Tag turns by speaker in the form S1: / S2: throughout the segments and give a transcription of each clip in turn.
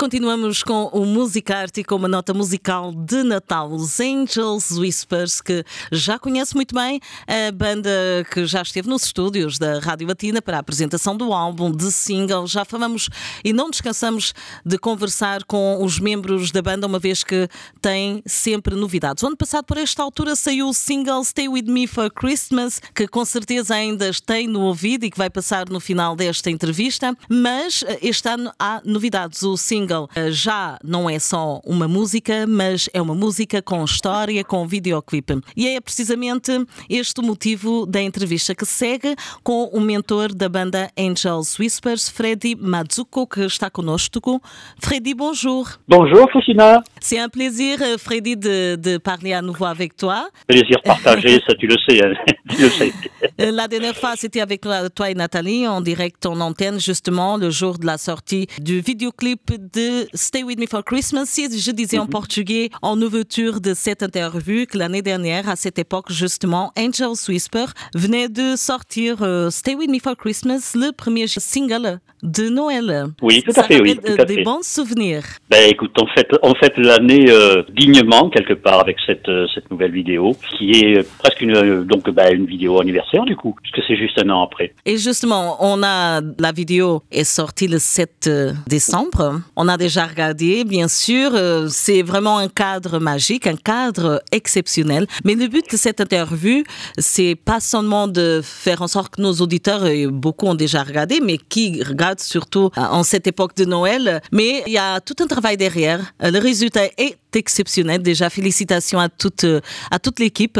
S1: Continuamos com o Musicart e com uma nota musical de Natal, os Angels Whispers, que já conhece muito bem a banda que já esteve nos estúdios da Rádio Latina para a apresentação do álbum, de single. Já falamos e não descansamos de conversar com os membros da banda, uma vez que tem sempre novidades. O ano passado, por esta altura, saiu o single Stay With Me for Christmas, que com certeza ainda tem no ouvido e que vai passar no final desta entrevista, mas eh, este ano há novidades. O single single eh, já não é só uma música, mas é uma música com história, com videoclipe. E é precisamente este o motivo da entrevista que segue com o mentor da banda Angels Whispers, Freddy Mazuko, que está conosco. Freddy, bonjour.
S2: Bonjour, Christina.
S1: C'est un plaisir, Freddy, de, de, parler à nouveau avec toi.
S2: Plaisir partagé, ça tu le sais. Hein. tu le sais.
S1: Euh, la dernière fois, c'était avec toi et Nathalie en direct en antenne, justement, le jour de la sortie du vidéoclip de Stay With Me for Christmas. Je disais en mhm. portugais en ouverture de cette interview que l'année dernière, à cette époque, justement, Angel Whisper venait de sortir euh, Stay With Me for Christmas, le premier single de Noël.
S2: Oui, tout à fait, oui.
S1: Tout des bons souvenirs.
S2: Ben, écoute, on fait, on fait l'année euh, dignement, quelque part, avec cette, euh, cette nouvelle vidéo, qui est presque une, donc, ben, une vidéo anniversaire, du coup, puisque c'est juste un an après.
S1: Et justement, on a, la vidéo est sortie le 7 décembre. On a déjà regardé, bien sûr. Euh, c'est vraiment un cadre magique, un cadre exceptionnel. Mais le but de cette interview, c'est pas seulement de faire en sorte que nos auditeurs, et beaucoup ont déjà regardé, mais qui regardent surtout euh, en cette époque de Noël. Mais il y a tout un travail derrière. Euh, le résultat est exceptionnel. Déjà, félicitations à toute, à toute l'équipe.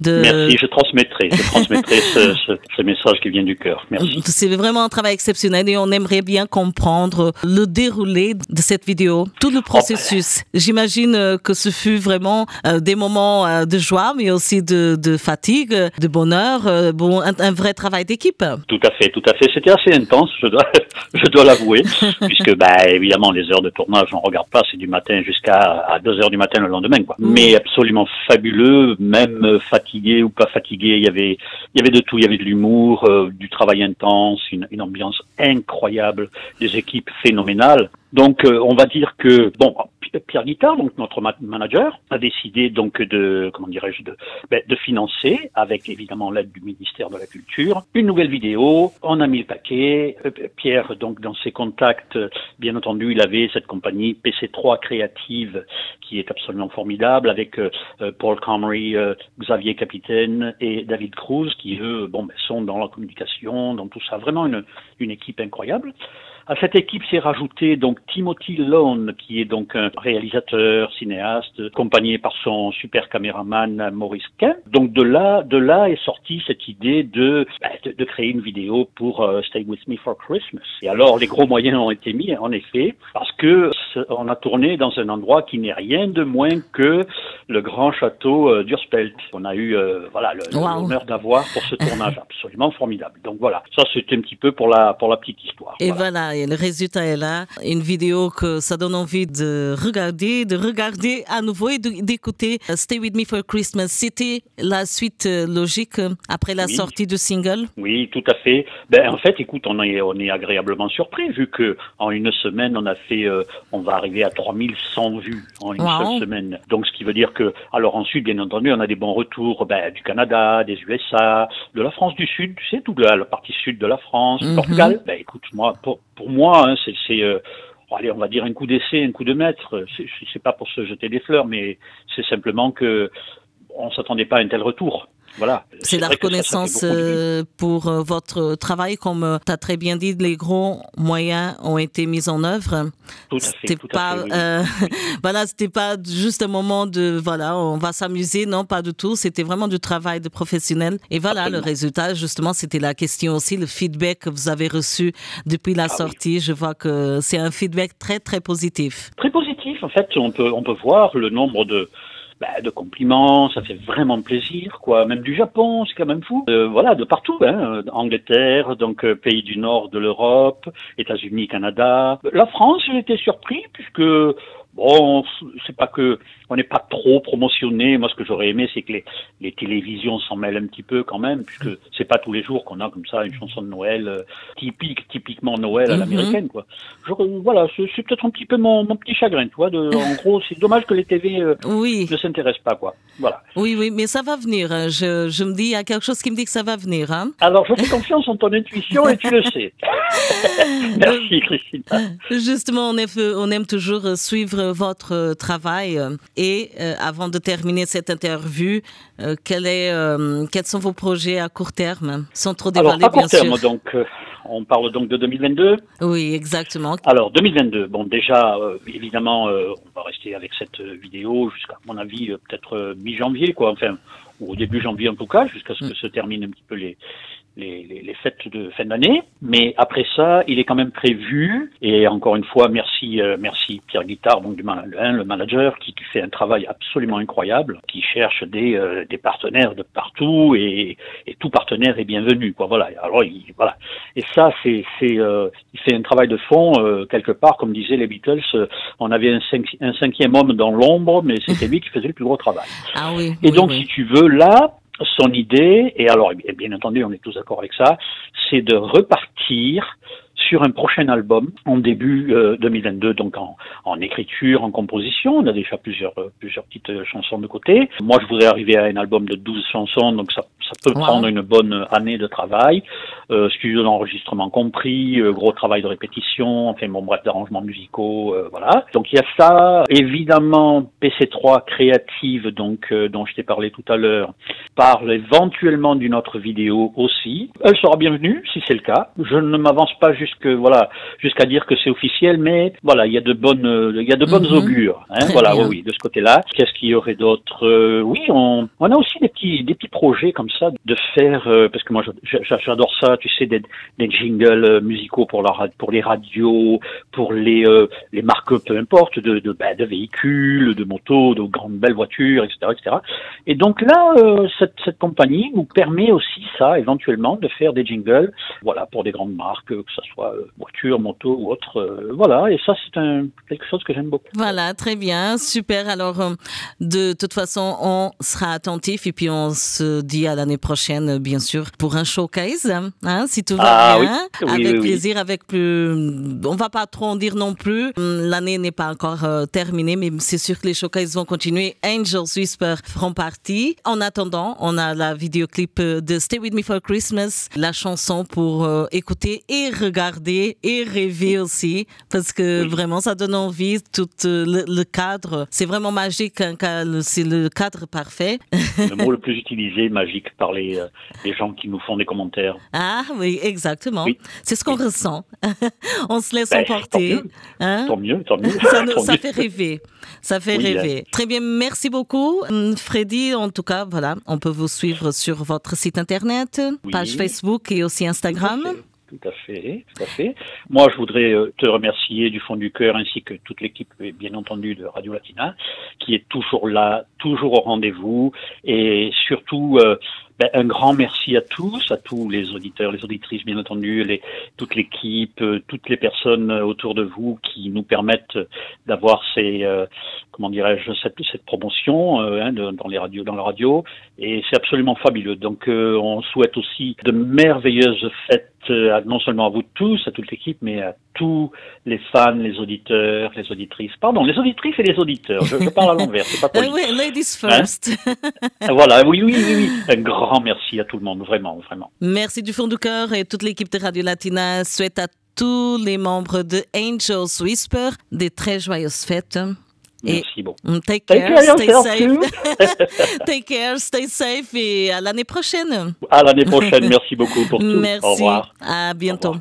S2: De... Merci, je transmettrai, je transmettrai ce, ce, message qui vient du cœur. Merci.
S1: C'est vraiment un travail exceptionnel et on aimerait bien comprendre le déroulé de cette vidéo, tout le processus. J'imagine euh, que ce fut vraiment euh, des moments euh, de joie, mais aussi de, de fatigue, de bonheur, bon, un, vrai travail d'équipe.
S2: Tout à fait, tout à fait. C'était assez intense, je dois, je dois l'avouer, puisque bah, évidemment les heures de tournage, on regarde pas, c'est du matin jusqu'à 2 heures du matin le lendemain, quoi. Mm. Mais absolument fabuleux, même fatigué ou pas fatigué, il y avait, il y avait de tout, il y avait de l'humour, du travail intense, une, une ambiance incroyable, des équipes phénoménales. Donc, euh, on va dire que bon, Pierre Guittard, donc notre manager, a décidé donc de comment dirais-je de, ben, de financer, avec évidemment l'aide du ministère de la Culture, une nouvelle vidéo. On a mis le paquet. Euh, Pierre, donc dans ses contacts, bien entendu, il avait cette compagnie PC3 Créative qui est absolument formidable, avec euh, Paul Comrie, Xavier Capitaine et David Cruz, qui eux, bon, ben, sont dans la communication, dans tout ça, vraiment une, une équipe incroyable. À cette équipe s'est rajouté donc Timothy Lone, qui est donc un réalisateur, cinéaste, accompagné par son super caméraman Maurice Kemp. Donc de là, de là est sortie cette idée de, bah, de, créer une vidéo pour euh, Stay With Me for Christmas. Et alors les gros moyens ont été mis, en effet, parce que on a tourné dans un endroit qui n'est rien de moins que le grand château euh, d'Urspelt. On a eu euh, voilà l'honneur d'avoir pour ce tournage absolument formidable. Donc voilà, ça c'était un petit peu pour la pour la petite histoire.
S1: Et voilà le résultat est là. Une vidéo que ça donne envie de regarder, de regarder à nouveau et d'écouter Stay With Me for Christmas. C'était la suite euh, logique après la sortie du single
S2: Oui, tout à fait. Ben, en fait, écoute, on est, on est agréablement surpris vu que en une semaine, on a fait, euh, on va arriver à 3100 vues en une seule semaine. Donc, ce qui veut dire que, alors ensuite, bien entendu, on a des bons retours ben, du Canada, des USA, de la France du Sud, tu sais, toute la, partie sud de la France, du mhm. Portugal. Ben, écoute, moi, pour, pour moi, hein, c'est, euh, allez, on va dire un coup d'essai, un coup de maître. C'est, pas pour se jeter des fleurs, mais c'est simplement que on s'attendait pas à un tel retour. Voilà.
S1: C'est la reconnaissance euh, pour euh, votre travail, comme euh, tu as très bien dit, les gros moyens ont été mis en œuvre.
S2: Tout c'était
S1: pas, voilà, c'était pas juste un moment de, voilà, on va s'amuser, non, pas du tout. C'était vraiment du travail de professionnel. Et voilà, le résultat, justement, c'était la question aussi, le feedback que vous avez reçu depuis la ah sortie. Je vois que c'est un feedback très, très positif.
S2: Très positif, en fait, on peut, on peut voir le nombre de bah, de compliments, ça fait vraiment plaisir, quoi. Même du Japon, c'est quand même fou. Euh, voilà, de partout, hein. Angleterre, donc euh, pays du nord de l'Europe, États-Unis, Canada. La France, été surpris puisque Bon, c'est pas que on n'est pas trop promotionné. Moi, ce que j'aurais aimé, c'est que les, les télévisions s'en mêlent un petit peu quand même, puisque c'est pas tous les jours qu'on a comme ça une chanson de Noël euh, typique, typiquement Noël à mhm. l'américaine, quoi. voilà, c'est peut-être un petit peu mon, mon, petit chagrin, tu vois. De, en gros, c'est dommage que les TV euh, oui. ne s'intéressent pas, quoi. Voilà.
S1: Oui, oui, mais ça va venir. Hein. Je, je me dis, il y a quelque chose qui me dit que ça va venir. Hein.
S2: Alors, je fais confiance en ton intuition et tu le sais. Merci, Christine.
S1: Justement, on aime, on aime toujours suivre votre travail. Et euh, avant de terminer cette interview, euh, quel est, euh, quels sont vos projets à court terme, sans trop dévoiler,
S2: Alors, à court terme, donc, on parle donc de 2022
S1: Oui, exactement.
S2: Alors, 2022, bon, déjà, évidemment, on va rester avec cette vidéo jusqu'à, mon avis, peut-être mi-janvier, quoi, enfin, ou au début janvier en tout cas, jusqu'à ce que mm. se terminent un petit peu les, les, les, les, fêtes de fin d'année. Mais après ça, il est quand même prévu, et encore une fois, merci, euh, merci Pierre Guittard, donc du le manager, qui, qui, fait un travail absolument incroyable, qui cherche des, euh, des partenaires de partout, et, et, tout partenaire est bienvenu. Quoi, voilà. Alors, il, voilà. Et ça, c'est, c'est, euh, il fait un travail de fond quelque part, comme disaient les Beatles. on avait un, un cinquième homme dans l'ombre, mais c'était lui qui faisait le plus gros travail.
S1: Ah oui.
S2: Et donc, si tu veux, là, son idée, et alors bien entendu on est tous d'accord avec ça, c'est de repartir sur un prochain album en début 2022, euh, donc en, en, écriture, en composition. On a déjà plusieurs, euh, plusieurs petites euh, chansons de côté. Moi, je voudrais arriver à un album de 12 chansons, donc ça, ça peut prendre une bonne année de travail. Euh, studio d'enregistrement compris, gros travail de répétition, enfin bon bref, d'arrangements musicaux, voilà. Donc il y a ça. Évidemment, PC3 créative, donc dont je t'ai parlé tout à l'heure, parle éventuellement d'une autre vidéo aussi. Elle sera bienvenue si c'est le cas. Je ne m'avance pas juste jusque voilà jusqu'à dire que c'est officiel, mais voilà, il y a de bonnes il y a de bonnes mhm. augures. Hein, voilà, oui, de ce côté-là. Qu'est-ce qu'il y aurait d'autre euh, Oui, on, on a aussi des petits des petits projets comme ça de faire euh, parce que moi j'adore ça, tu sais, des, des jingles euh, musicaux pour la pour les radios, pour les les marques peu importe de de, bah, de véhicules, de motos, de grandes belles voitures, etc., etc. Et donc là, cette cette compagnie nous permet aussi ça éventuellement de faire des jingles, voilà, pour des grandes marques, que ce soit euh, voiture, moto ou autre. Euh, voilà, et ça, c'est quelque chose que j'aime beaucoup.
S1: Voilà, très bien, super. Alors, euh, de toute façon, on sera attentif et puis on se dit à l'année prochaine, bien sûr, pour un showcase, hein, si tout va ah bien, avec plaisir, avec plus. On va pas trop en dire non plus. L'année n'est pas encore terminée, mais c'est sûr que les showcases vont continuer. Angels Whisper feront partie. En attendant, on a la vidéoclip de Stay With Me for Christmas, la chanson pour écouter et regarder et rêver aussi, parce que vraiment, ça donne envie. Tout euh, le, cadre, c'est vraiment magique. c'est le cadre parfait.
S2: Le mot le plus utilisé, magique, par les, euh, les gens qui nous font des commentaires.
S1: Ah oui, exactement. C'est ce qu'on ressent. On se laisse ben, emporter.
S2: Hein? Tant mieux, tant mieux.
S1: Ça, fait rêver. Ça fait rêver. Hein. Très bien, merci beaucoup. Hum, Freddy, en tout cas, voilà, on peut vous suivre sur votre site internet, page Facebook et aussi Instagram.
S2: Tout à fait, tout à fait. Moi, je voudrais euh, te remercier du fond du cœur, ainsi que toute l'équipe, bien entendu, de Radio Latina, qui est toujours là, toujours au rendez-vous, et surtout euh, ben, un grand merci à tous, à tous les auditeurs, les auditrices, bien entendu, les, toute l'équipe, euh, toutes les personnes autour de vous qui nous permettent d'avoir ces, comment dirais-je, cette, cette promotion hein, dans les radios, dans la radio, et c'est absolument fabuleux. Donc, on souhaite aussi de merveilleuses fêtes euh, non seulement à vous tous, à toute l'équipe, mais à tous les fans, les auditeurs, les auditrices. Pardon, les auditrices et les auditeurs. Je, parle à l'envers, c'est pas
S1: possible. oui, ladies hein first.
S2: voilà, oui, oui, oui, oui. Un grand merci à tout le monde, vraiment, vraiment.
S1: Merci du fond du cœur et toute l'équipe de Radio Latina souhaite à tous les membres de Angels Whisper des très joyeuses fêtes.
S2: Merci beaucoup.
S1: Take care, stay safe. take care, stay safe et à l'année prochaine.
S2: À l'année prochaine. Merci beaucoup pour tout.
S1: Merci.
S2: Au revoir.
S1: À bientôt.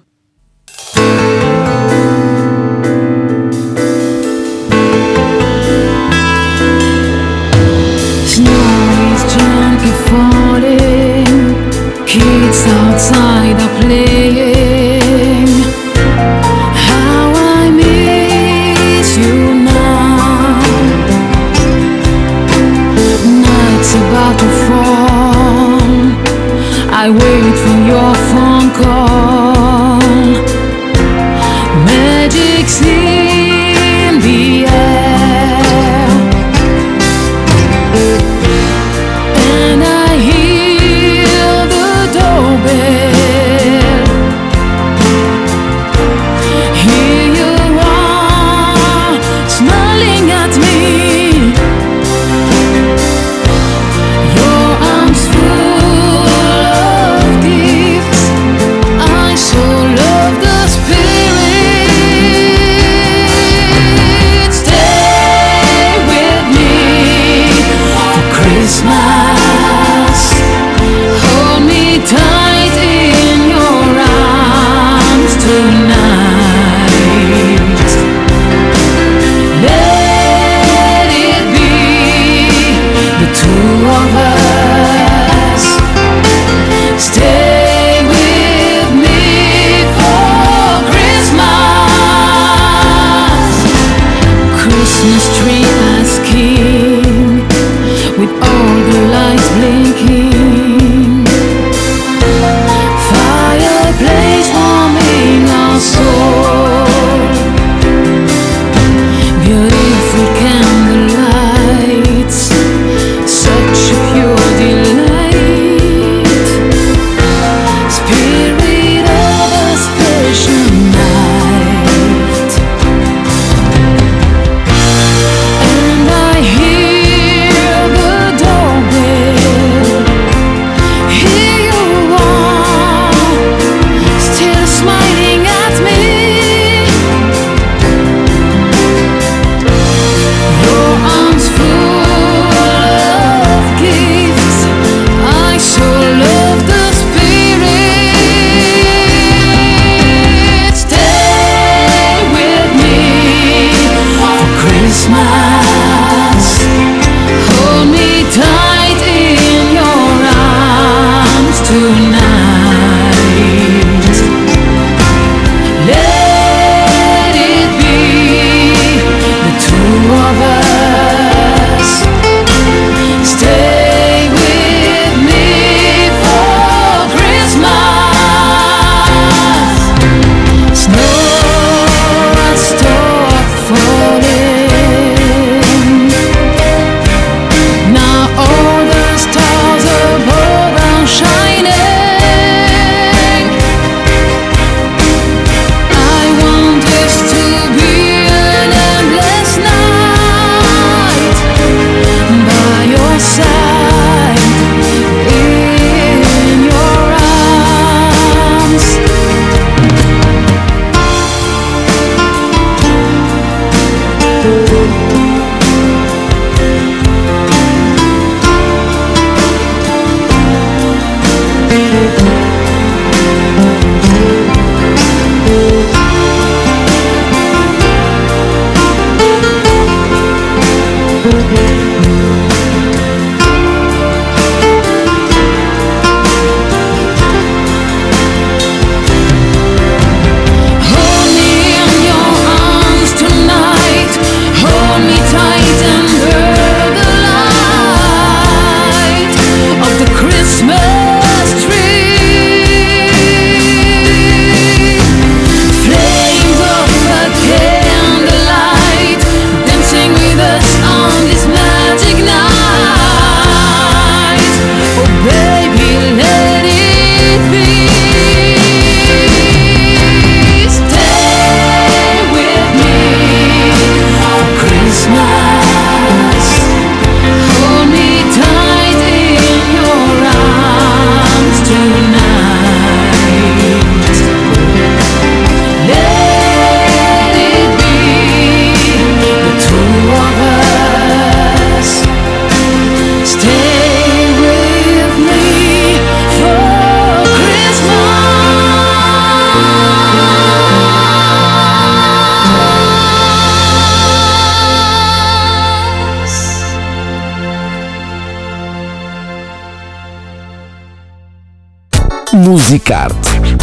S3: Musicarte